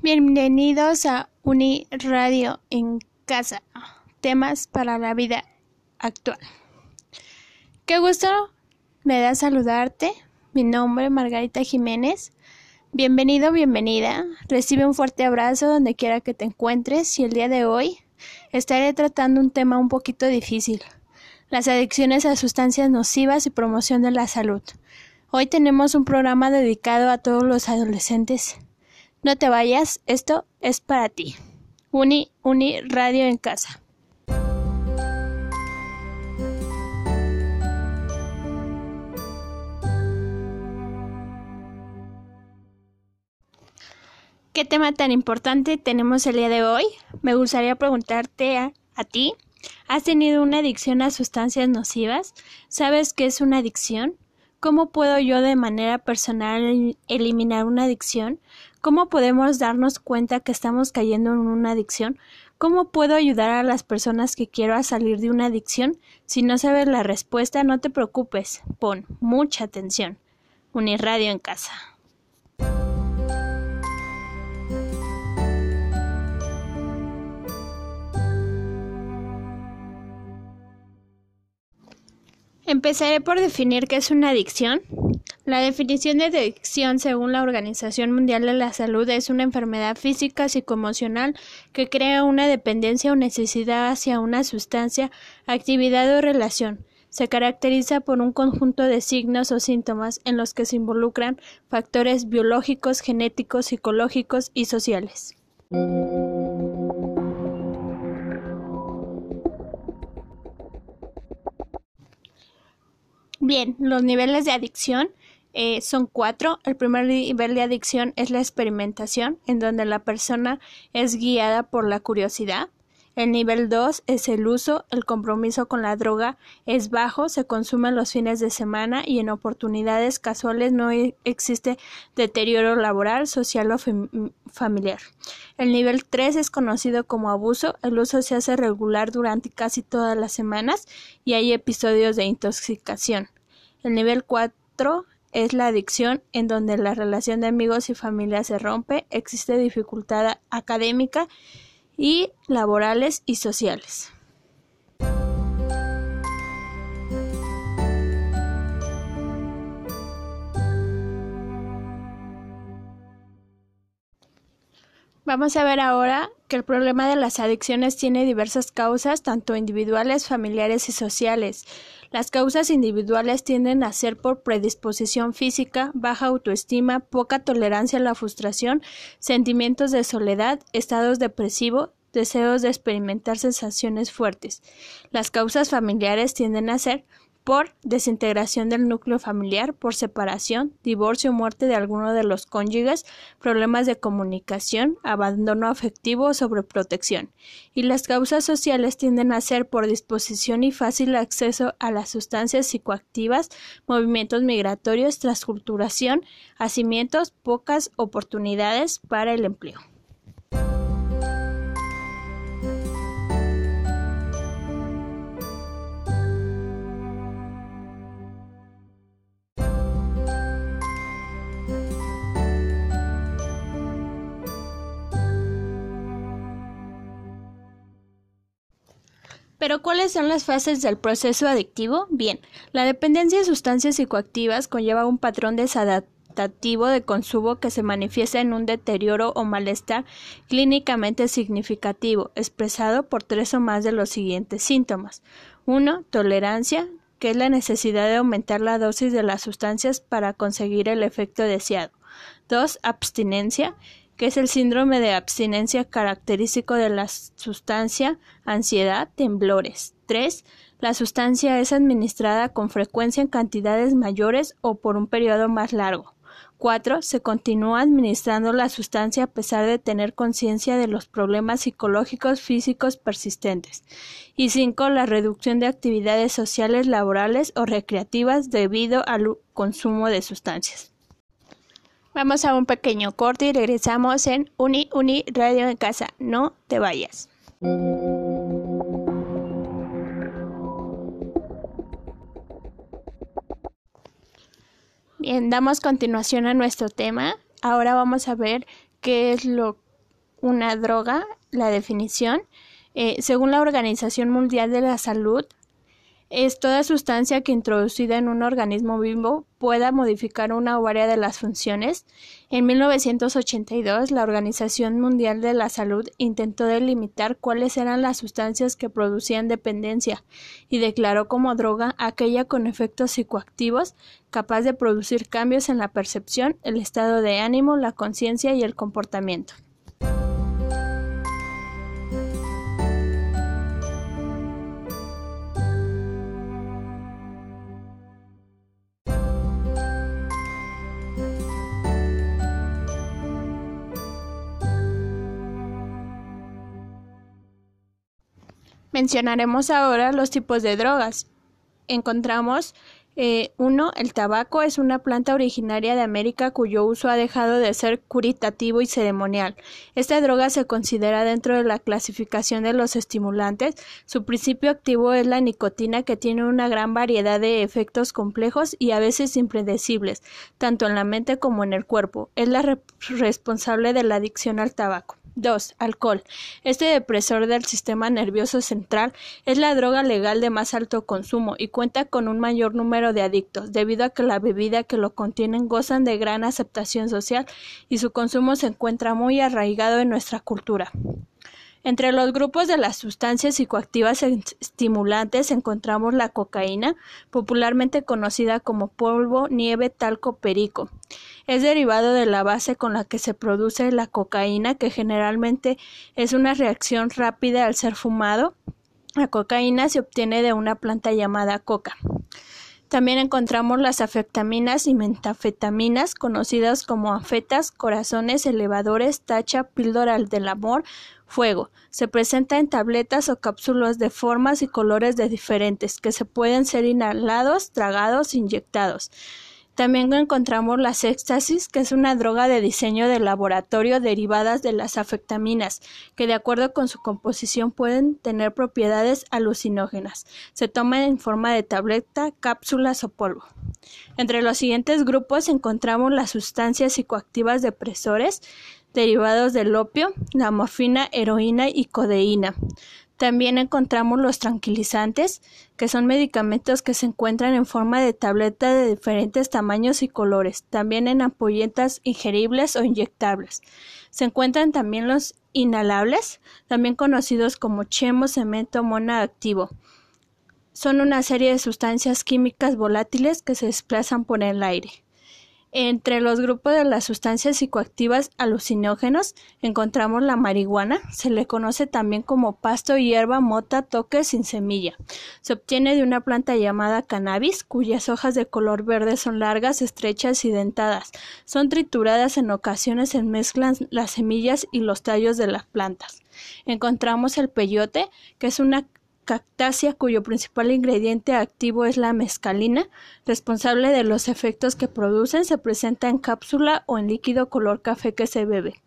Bienvenidos a Uni Radio en casa. Temas para la vida actual. Qué gusto me da saludarte. Mi nombre es Margarita Jiménez. Bienvenido, bienvenida. Recibe un fuerte abrazo donde quiera que te encuentres y el día de hoy estaré tratando un tema un poquito difícil. Las adicciones a sustancias nocivas y promoción de la salud. Hoy tenemos un programa dedicado a todos los adolescentes no te vayas, esto es para ti. Uni, Uni Radio en casa. ¿Qué tema tan importante tenemos el día de hoy? Me gustaría preguntarte a, a, ti, ¿has tenido una adicción a sustancias nocivas? ¿Sabes qué es una adicción? ¿Cómo puedo yo de manera personal eliminar una adicción? ¿Cómo podemos darnos cuenta que estamos cayendo en una adicción? ¿Cómo puedo ayudar a las personas que quiero a salir de una adicción? Si no sabes la respuesta, no te preocupes. Pon mucha atención. Unirradio en casa. Empezaré por definir qué es una adicción. La definición de adicción según la Organización Mundial de la Salud es una enfermedad física psicoemocional que crea una dependencia o necesidad hacia una sustancia, actividad o relación. Se caracteriza por un conjunto de signos o síntomas en los que se involucran factores biológicos, genéticos, psicológicos y sociales. Bien, los niveles de adicción eh, son cuatro. El primer nivel de adicción es la experimentación, en donde la persona es guiada por la curiosidad. El nivel 2 es el uso, el compromiso con la droga es bajo, se consume los fines de semana y en oportunidades casuales no e, existe deterioro laboral, social o familiar. El nivel 3 es conocido como abuso, el uso se hace regular durante casi todas las semanas y hay episodios de intoxicación. El nivel 4 es la adicción en donde la relación de amigos y familia se rompe, existe dificultad académica y laborales y sociales. Vamos a ver ahora que el problema de las adicciones tiene diversas causas, tanto individuales, familiares y sociales. Las causas individuales tienden a ser por predisposición física, baja autoestima, poca tolerancia a la frustración, sentimientos de soledad, estados depresivos, deseos de experimentar sensaciones fuertes. Las causas familiares tienden a ser por desintegración del núcleo familiar, por separación, divorcio o muerte de alguno de los cónyuges, problemas de comunicación, abandono afectivo o sobreprotección. Y las causas sociales tienden a ser por disposición y fácil acceso a las sustancias psicoactivas, movimientos migratorios, transculturación, hacimientos, pocas oportunidades para el empleo. Pero ¿cuáles son las fases del proceso adictivo? Bien, la dependencia de sustancias psicoactivas conlleva un patrón desadaptativo de consumo que se manifiesta en un deterioro o malestar clínicamente significativo, expresado por tres o más de los siguientes síntomas. 1. Tolerancia, que es la necesidad de aumentar la dosis de las sustancias para conseguir el efecto deseado. 2. Abstinencia, que es el síndrome de abstinencia característico de la sustancia, ansiedad, temblores. 3. La sustancia es administrada con frecuencia en cantidades mayores o por un periodo más largo. 4. Se continúa administrando la sustancia a pesar de tener conciencia de los problemas psicológicos físicos persistentes. Y 5. La reducción de actividades sociales, laborales o recreativas debido al consumo de sustancias. Vamos a un pequeño corte y regresamos en Uni Uni Radio en Casa. No te vayas. Bien, damos continuación a nuestro tema. Ahora vamos a ver qué es lo una droga, la definición. Eh, según la Organización Mundial de la Salud, es toda sustancia que introducida en un organismo vivo pueda modificar una o varias de las funciones. En 1982, la Organización Mundial de la Salud intentó delimitar cuáles eran las sustancias que producían dependencia y declaró como droga aquella con efectos psicoactivos capaz de producir cambios en la percepción, el estado de ánimo, la conciencia y el comportamiento. Mencionaremos ahora los tipos de drogas. Encontramos eh, uno, el tabaco es una planta originaria de América cuyo uso ha dejado de ser curitativo y ceremonial. Esta droga se considera dentro de la clasificación de los estimulantes. Su principio activo es la nicotina que tiene una gran variedad de efectos complejos y a veces impredecibles, tanto en la mente como en el cuerpo. Es la responsable de la adicción al tabaco. 2. Alcohol. Este depresor del sistema nervioso central es la droga legal de más alto consumo y cuenta con un mayor número de adictos, debido a que la bebida que lo contienen gozan de gran aceptación social y su consumo se encuentra muy arraigado en nuestra cultura. Entre los grupos de las sustancias psicoactivas estimulantes encontramos la cocaína, popularmente conocida como polvo, nieve, talco, perico. Es derivado de la base con la que se produce la cocaína, que generalmente es una reacción rápida al ser fumado. La cocaína se obtiene de una planta llamada coca. También encontramos las afectaminas y metafetaminas, conocidas como afetas, corazones, elevadores, tacha, píldora del amor, fuego. Se presenta en tabletas o cápsulas de formas y colores de diferentes, que se pueden ser inhalados, tragados, inyectados. También encontramos las éxtasis, que es una droga de diseño de laboratorio derivadas de las afectaminas, que de acuerdo con su composición pueden tener propiedades alucinógenas. Se toma en forma de tableta, cápsulas o polvo. Entre los siguientes grupos encontramos las sustancias psicoactivas depresores, derivados del opio, la morfina, heroína y codeína. También encontramos los tranquilizantes, que son medicamentos que se encuentran en forma de tableta de diferentes tamaños y colores, también en ampolletas ingeribles o inyectables. Se encuentran también los inhalables, también conocidos como chemo, cemento, mona activo. Son una serie de sustancias químicas volátiles que se desplazan por el aire. Entre los grupos de las sustancias psicoactivas alucinógenos encontramos la marihuana, se le conoce también como pasto, hierba, mota, toque sin semilla. Se obtiene de una planta llamada cannabis, cuyas hojas de color verde son largas, estrechas y dentadas. Son trituradas en ocasiones se mezclan las semillas y los tallos de las plantas. Encontramos el peyote, que es una cactácea cuyo principal ingrediente activo es la mescalina, responsable de los efectos que producen, se presenta en cápsula o en líquido color café que se bebe.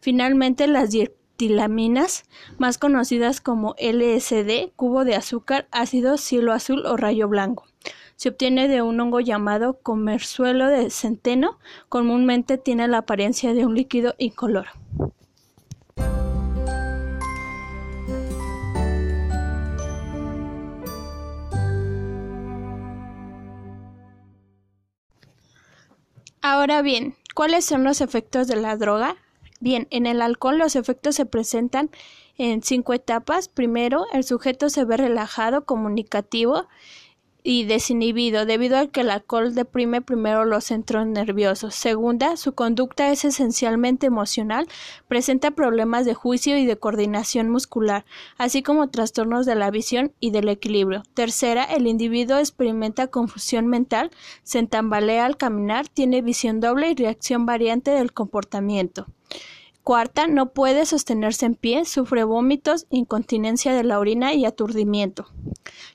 Finalmente, las dietilaminas, más conocidas como LSD, cubo de azúcar, ácido, cielo azul o rayo blanco. Se obtiene de un hongo llamado comerzuelo de centeno, comúnmente tiene la apariencia de un líquido incoloro. Ahora bien, ¿cuáles son los efectos de la droga? Bien, en el alcohol los efectos se presentan en cinco etapas. Primero, el sujeto se ve relajado, comunicativo y desinhibido debido a que el alcohol deprime primero los centros nerviosos. Segunda, su conducta es esencialmente emocional, presenta problemas de juicio y de coordinación muscular, así como trastornos de la visión y del equilibrio. Tercera, el individuo experimenta confusión mental, se entambalea al caminar, tiene visión doble y reacción variante del comportamiento. Cuarta, no puede sostenerse en pie, sufre vómitos, incontinencia de la orina y aturdimiento.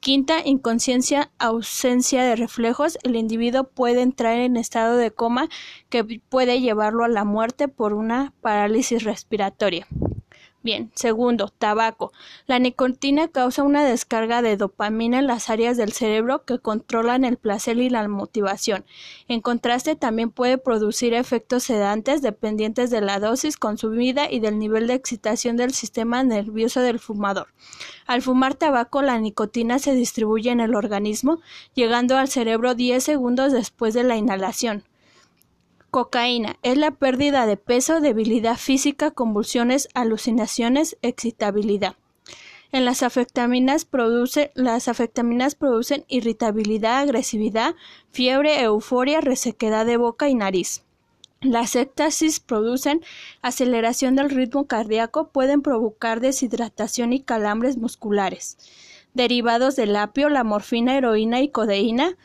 Quinta, inconsciencia, ausencia de reflejos. El individuo puede entrar en estado de coma que puede llevarlo a la muerte por una parálisis respiratoria. Bien, segundo, tabaco. La nicotina causa una descarga de dopamina en las áreas del cerebro que controlan el placer y la motivación. En contraste, también puede producir efectos sedantes dependientes de la dosis consumida y del nivel de excitación del sistema nervioso del fumador. Al fumar tabaco, la nicotina se distribuye en el organismo, llegando al cerebro 10 segundos después de la inhalación. Cocaína es la pérdida de peso, debilidad física, convulsiones, alucinaciones, excitabilidad. En las afectaminas produce, las afectaminas producen irritabilidad, agresividad, fiebre, euforia, resequedad de boca y nariz. Las éxtasis producen aceleración del ritmo cardíaco, pueden provocar deshidratación y calambres musculares. Derivados del apio, la morfina, heroína y codeína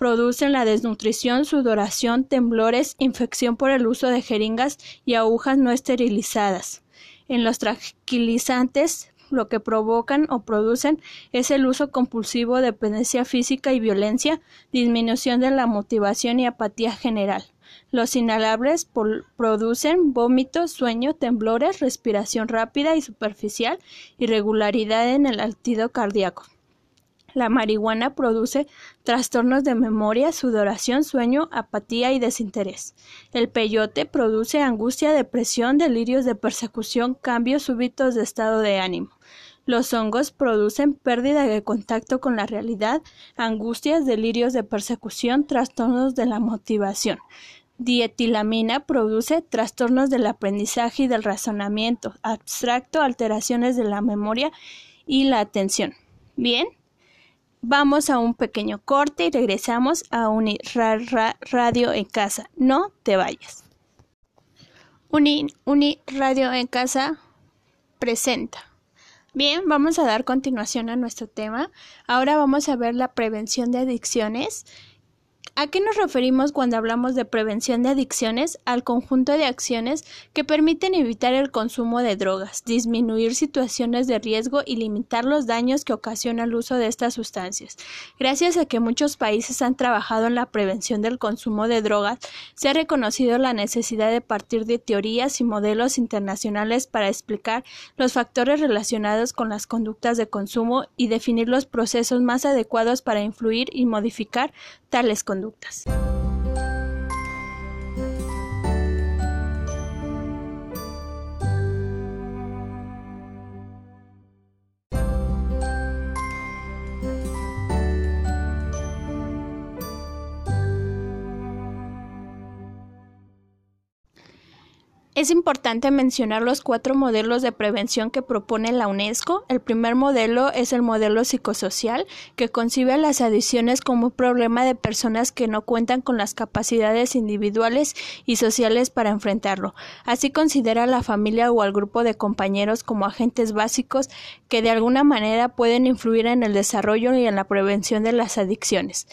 producen la desnutrición, sudoración, temblores, infección por el uso de jeringas y agujas no esterilizadas. En los tranquilizantes, lo que provocan o producen es el uso compulsivo, dependencia física y violencia, disminución de la motivación y apatía general. Los inhalables producen vómitos, sueño, temblores, respiración rápida y superficial, irregularidad en el latido cardíaco. La marihuana produce trastornos de memoria, sudoración, sueño, apatía y desinterés. El peyote produce angustia, depresión, delirios de persecución, cambios súbitos de estado de ánimo. Los hongos producen pérdida de contacto con la realidad, angustias, delirios de persecución, trastornos de la motivación. Dietilamina produce trastornos del aprendizaje y del razonamiento abstracto, alteraciones de la memoria y la atención. Bien, Vamos a un pequeño corte y regresamos a Uni Radio en Casa. No te vayas. Uni, Uni Radio en Casa presenta. Bien, vamos a dar continuación a nuestro tema. Ahora vamos a ver la prevención de adicciones ¿A qué nos referimos cuando hablamos de prevención de adicciones? Al conjunto de acciones que permiten evitar el consumo de drogas, disminuir situaciones de riesgo y limitar los daños que ocasiona el uso de estas sustancias. Gracias a que muchos países han trabajado en la prevención del consumo de drogas, se ha reconocido la necesidad de partir de teorías y modelos internacionales para explicar los factores relacionados con las conductas de consumo y definir los procesos más adecuados para influir y modificar tales conductas. Lucas. Es importante mencionar los cuatro modelos de prevención que propone la UNESCO. El primer modelo es el modelo psicosocial, que concibe las adicciones como un problema de personas que no cuentan con las capacidades individuales y sociales para enfrentarlo. Así considera a la familia o al grupo de compañeros como agentes básicos que de alguna manera pueden influir en el desarrollo y en la prevención de las adicciones.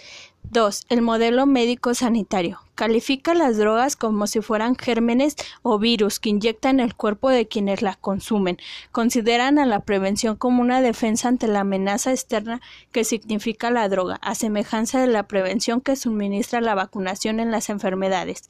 2. El modelo médico sanitario. Califica las drogas como si fueran gérmenes o virus que inyectan el cuerpo de quienes las consumen. Consideran a la prevención como una defensa ante la amenaza externa que significa la droga, a semejanza de la prevención que suministra la vacunación en las enfermedades.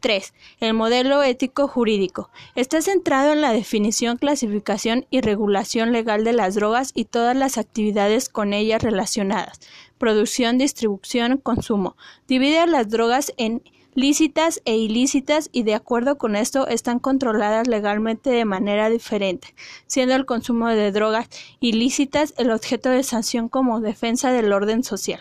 3. El modelo ético jurídico. Está centrado en la definición, clasificación y regulación legal de las drogas y todas las actividades con ellas relacionadas. Producción, distribución, consumo. Divide las drogas en lícitas e ilícitas y de acuerdo con esto están controladas legalmente de manera diferente, siendo el consumo de drogas ilícitas el objeto de sanción como defensa del orden social.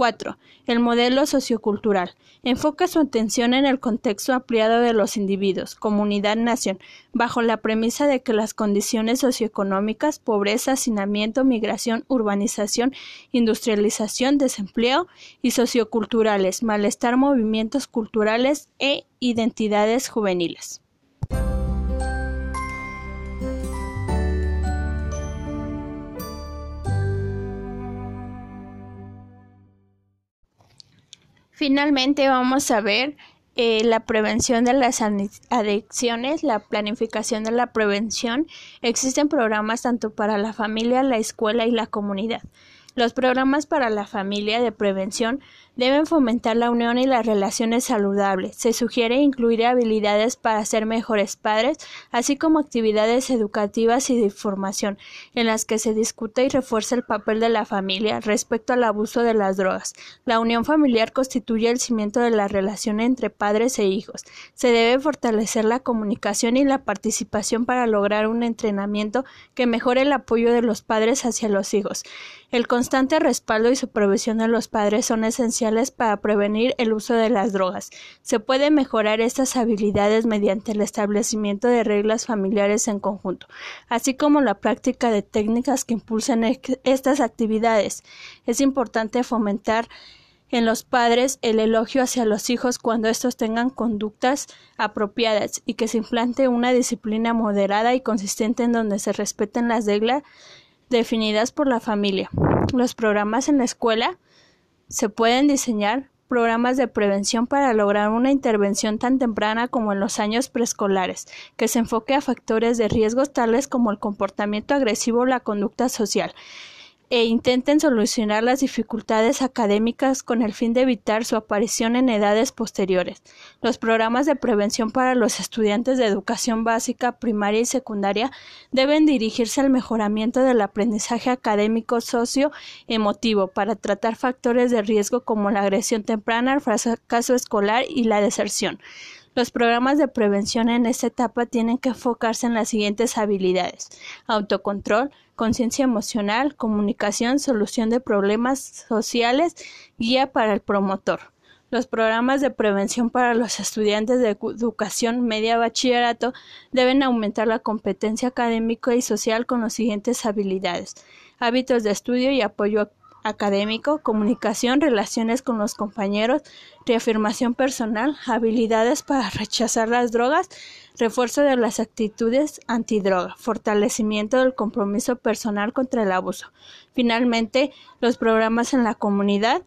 4. El modelo sociocultural. Enfoca su atención en el contexto ampliado de los individuos, comunidad, nación, bajo la premisa de que las condiciones socioeconómicas, pobreza, hacinamiento, migración, urbanización, industrialización, desempleo y socioculturales, malestar, movimientos culturales e identidades juveniles. Finalmente vamos a ver eh, la prevención de las adicciones, la planificación de la prevención. Existen programas tanto para la familia, la escuela y la comunidad. Los programas para la familia de prevención deben fomentar la unión y las relaciones saludables. Se sugiere incluir habilidades para ser mejores padres, así como actividades educativas y de formación, en las que se discute y refuerza el papel de la familia respecto al abuso de las drogas. La unión familiar constituye el cimiento de la relación entre padres e hijos. Se debe fortalecer la comunicación y la participación para lograr un entrenamiento que mejore el apoyo de los padres hacia los hijos. El constante respaldo y supervisión de los padres son esenciales para prevenir el uso de las drogas. Se puede mejorar estas habilidades mediante el establecimiento de reglas familiares en conjunto, así como la práctica de técnicas que impulsen estas actividades. Es importante fomentar en los padres el elogio hacia los hijos cuando estos tengan conductas apropiadas y que se implante una disciplina moderada y consistente en donde se respeten las reglas definidas por la familia. Los programas en la escuela se pueden diseñar programas de prevención para lograr una intervención tan temprana como en los años preescolares, que se enfoque a factores de riesgos tales como el comportamiento agresivo o la conducta social, e intenten solucionar las dificultades académicas con el fin de evitar su aparición en edades posteriores. Los programas de prevención para los estudiantes de educación básica, primaria y secundaria deben dirigirse al mejoramiento del aprendizaje académico socio-emotivo para tratar factores de riesgo como la agresión temprana, el fracaso escolar y la deserción. Los programas de prevención en esta etapa tienen que enfocarse en las siguientes habilidades autocontrol, conciencia emocional, comunicación, solución de problemas sociales, guía para el promotor. Los programas de prevención para los estudiantes de educación media bachillerato deben aumentar la competencia académica y social con las siguientes habilidades hábitos de estudio y apoyo académico, comunicación, relaciones con los compañeros, reafirmación personal, habilidades para rechazar las drogas, refuerzo de las actitudes antidroga, fortalecimiento del compromiso personal contra el abuso. Finalmente, los programas en la comunidad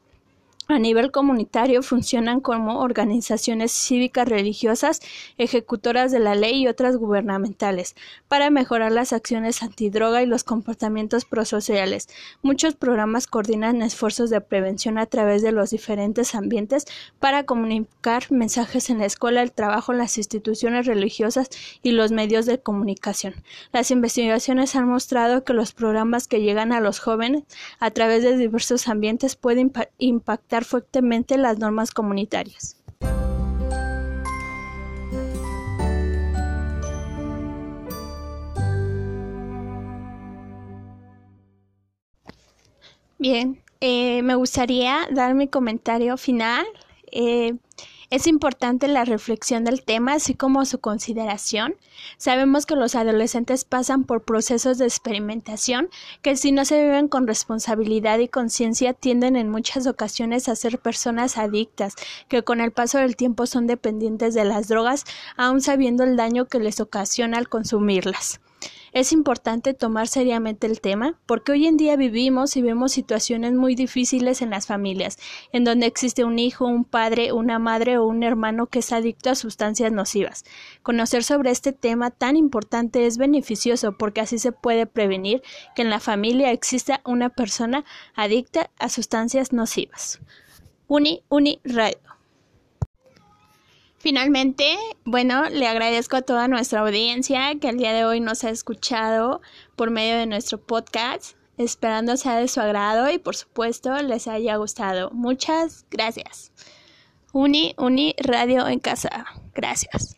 a nivel comunitario funcionan como organizaciones cívicas religiosas, ejecutoras de la ley y otras gubernamentales, para mejorar las acciones antidroga y los comportamientos prosociales. Muchos programas coordinan esfuerzos de prevención a través de los diferentes ambientes para comunicar mensajes en la escuela, el trabajo, las instituciones religiosas y los medios de comunicación. Las investigaciones han mostrado que los programas que llegan a los jóvenes a través de diversos ambientes pueden impactar fuertemente las normas comunitarias. Bien, eh, me gustaría dar mi comentario final. Eh, es importante la reflexión del tema, así como su consideración. Sabemos que los adolescentes pasan por procesos de experimentación que si no se viven con responsabilidad y conciencia tienden en muchas ocasiones a ser personas adictas, que con el paso del tiempo son dependientes de las drogas, aun sabiendo el daño que les ocasiona al consumirlas. Es importante tomar seriamente el tema porque hoy en día vivimos y vemos situaciones muy difíciles en las familias, en donde existe un hijo, un padre, una madre o un hermano que es adicto a sustancias nocivas. Conocer sobre este tema tan importante es beneficioso porque así se puede prevenir que en la familia exista una persona adicta a sustancias nocivas. Uni Uni Radio. Finalmente, bueno, le agradezco a toda nuestra audiencia que el día de hoy nos ha escuchado por medio de nuestro podcast, esperando sea de su agrado y por supuesto les haya gustado. Muchas gracias. Uni, Uni Radio en Casa. Gracias.